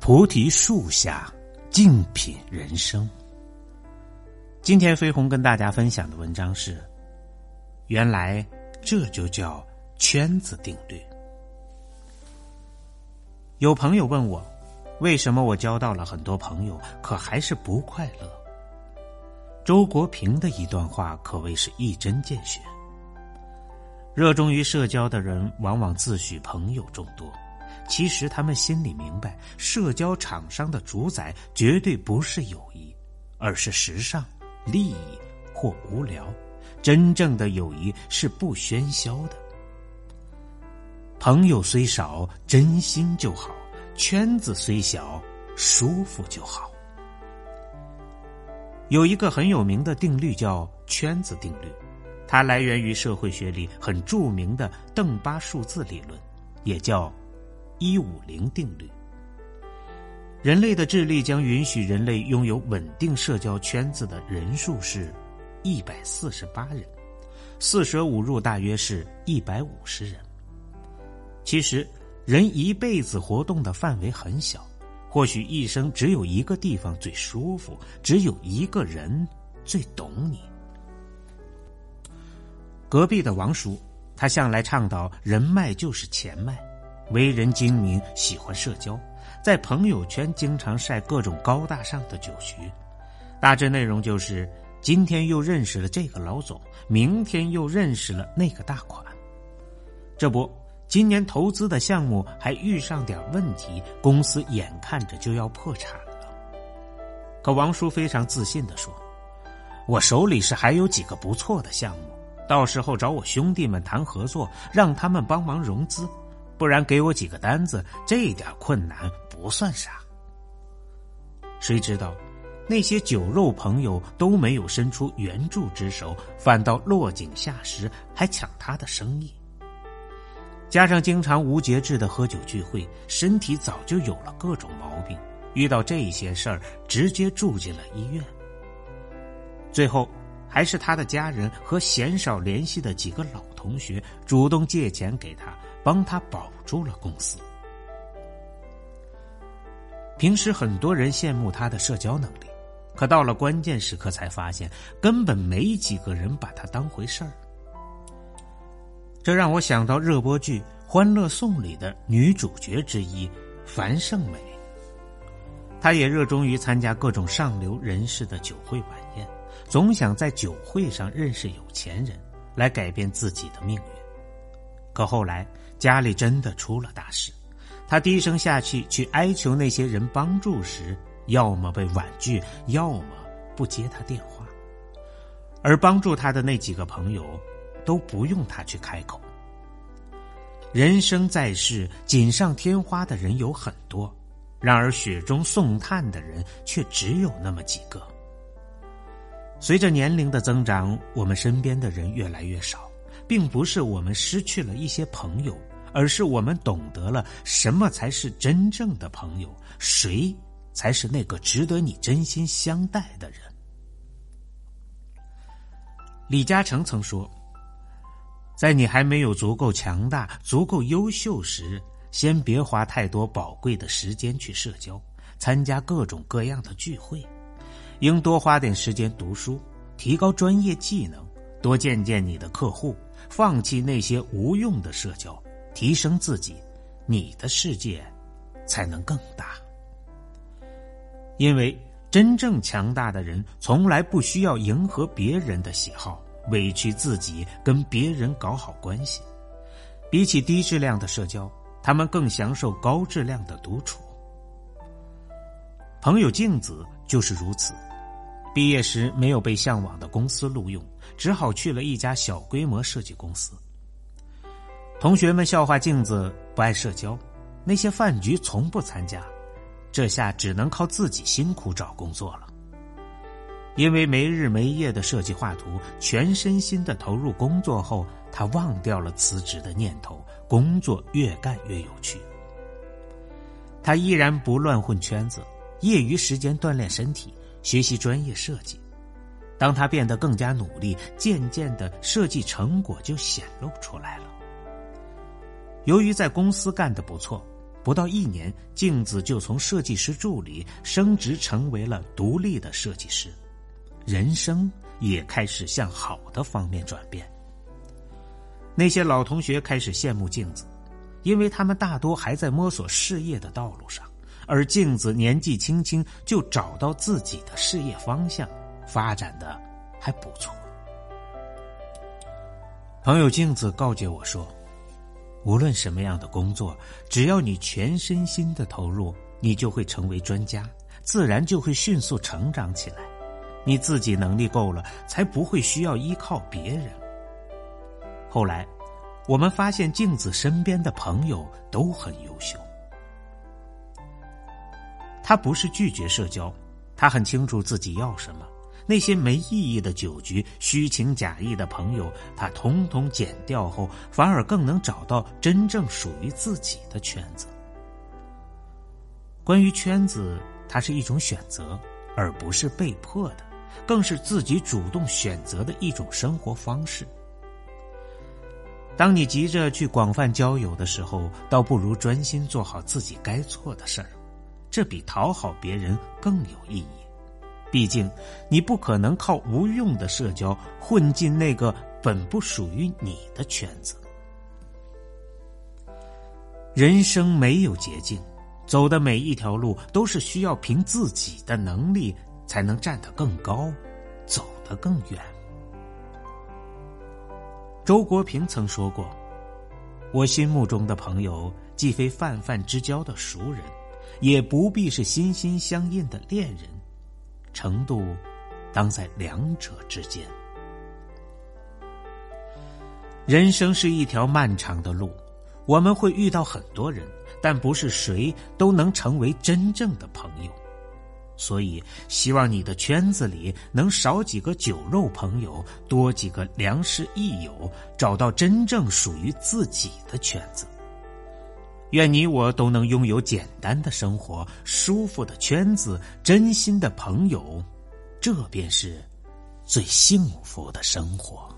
菩提树下，静品人生。今天飞鸿跟大家分享的文章是：原来这就叫圈子定律。有朋友问我，为什么我交到了很多朋友，可还是不快乐？周国平的一段话可谓是一针见血。热衷于社交的人，往往自诩朋友众多。其实他们心里明白，社交场上的主宰绝对不是友谊，而是时尚、利益或无聊。真正的友谊是不喧嚣的。朋友虽少，真心就好；圈子虽小，舒服就好。有一个很有名的定律叫圈子定律，它来源于社会学里很著名的邓巴数字理论，也叫。一五零定律，人类的智力将允许人类拥有稳定社交圈子的人数是，一百四十八人，四舍五入大约是一百五十人。其实，人一辈子活动的范围很小，或许一生只有一个地方最舒服，只有一个人最懂你。隔壁的王叔，他向来倡导人脉就是钱脉。为人精明，喜欢社交，在朋友圈经常晒各种高大上的酒局，大致内容就是今天又认识了这个老总，明天又认识了那个大款。这不，今年投资的项目还遇上点问题，公司眼看着就要破产了。可王叔非常自信的说：“我手里是还有几个不错的项目，到时候找我兄弟们谈合作，让他们帮忙融资。”不然给我几个单子，这点困难不算啥。谁知道，那些酒肉朋友都没有伸出援助之手，反倒落井下石，还抢他的生意。加上经常无节制的喝酒聚会，身体早就有了各种毛病。遇到这些事儿，直接住进了医院。最后，还是他的家人和鲜少联系的几个老同学主动借钱给他。帮他保住了公司。平时很多人羡慕他的社交能力，可到了关键时刻才发现，根本没几个人把他当回事儿。这让我想到热播剧《欢乐颂》里的女主角之一樊胜美。她也热衷于参加各种上流人士的酒会晚宴，总想在酒会上认识有钱人，来改变自己的命运。可后来。家里真的出了大事，他低声下气去哀求那些人帮助时，要么被婉拒，要么不接他电话。而帮助他的那几个朋友，都不用他去开口。人生在世，锦上添花的人有很多，然而雪中送炭的人却只有那么几个。随着年龄的增长，我们身边的人越来越少，并不是我们失去了一些朋友。而是我们懂得了什么才是真正的朋友，谁才是那个值得你真心相待的人。李嘉诚曾说：“在你还没有足够强大、足够优秀时，先别花太多宝贵的时间去社交，参加各种各样的聚会，应多花点时间读书，提高专业技能，多见见你的客户，放弃那些无用的社交。”提升自己，你的世界才能更大。因为真正强大的人，从来不需要迎合别人的喜好，委屈自己跟别人搞好关系。比起低质量的社交，他们更享受高质量的独处。朋友镜子就是如此。毕业时没有被向往的公司录用，只好去了一家小规模设计公司。同学们笑话镜子不爱社交，那些饭局从不参加，这下只能靠自己辛苦找工作了。因为没日没夜的设计画图，全身心的投入工作后，他忘掉了辞职的念头，工作越干越有趣。他依然不乱混圈子，业余时间锻炼身体，学习专业设计。当他变得更加努力，渐渐的设计成果就显露出来了。由于在公司干得不错，不到一年，镜子就从设计师助理升职成为了独立的设计师，人生也开始向好的方面转变。那些老同学开始羡慕镜子，因为他们大多还在摸索事业的道路上，而镜子年纪轻轻就找到自己的事业方向，发展的还不错。朋友镜子告诫我说。无论什么样的工作，只要你全身心的投入，你就会成为专家，自然就会迅速成长起来。你自己能力够了，才不会需要依靠别人。后来，我们发现镜子身边的朋友都很优秀。他不是拒绝社交，他很清楚自己要什么。那些没意义的酒局、虚情假意的朋友，他统统减掉后，反而更能找到真正属于自己的圈子。关于圈子，它是一种选择，而不是被迫的，更是自己主动选择的一种生活方式。当你急着去广泛交友的时候，倒不如专心做好自己该做的事儿，这比讨好别人更有意义。毕竟，你不可能靠无用的社交混进那个本不属于你的圈子。人生没有捷径，走的每一条路都是需要凭自己的能力才能站得更高，走得更远。周国平曾说过：“我心目中的朋友，既非泛泛之交的熟人，也不必是心心相印的恋人。”程度，当在两者之间。人生是一条漫长的路，我们会遇到很多人，但不是谁都能成为真正的朋友。所以，希望你的圈子里能少几个酒肉朋友，多几个良师益友，找到真正属于自己的圈子。愿你我都能拥有简单的生活、舒服的圈子、真心的朋友，这便是最幸福的生活。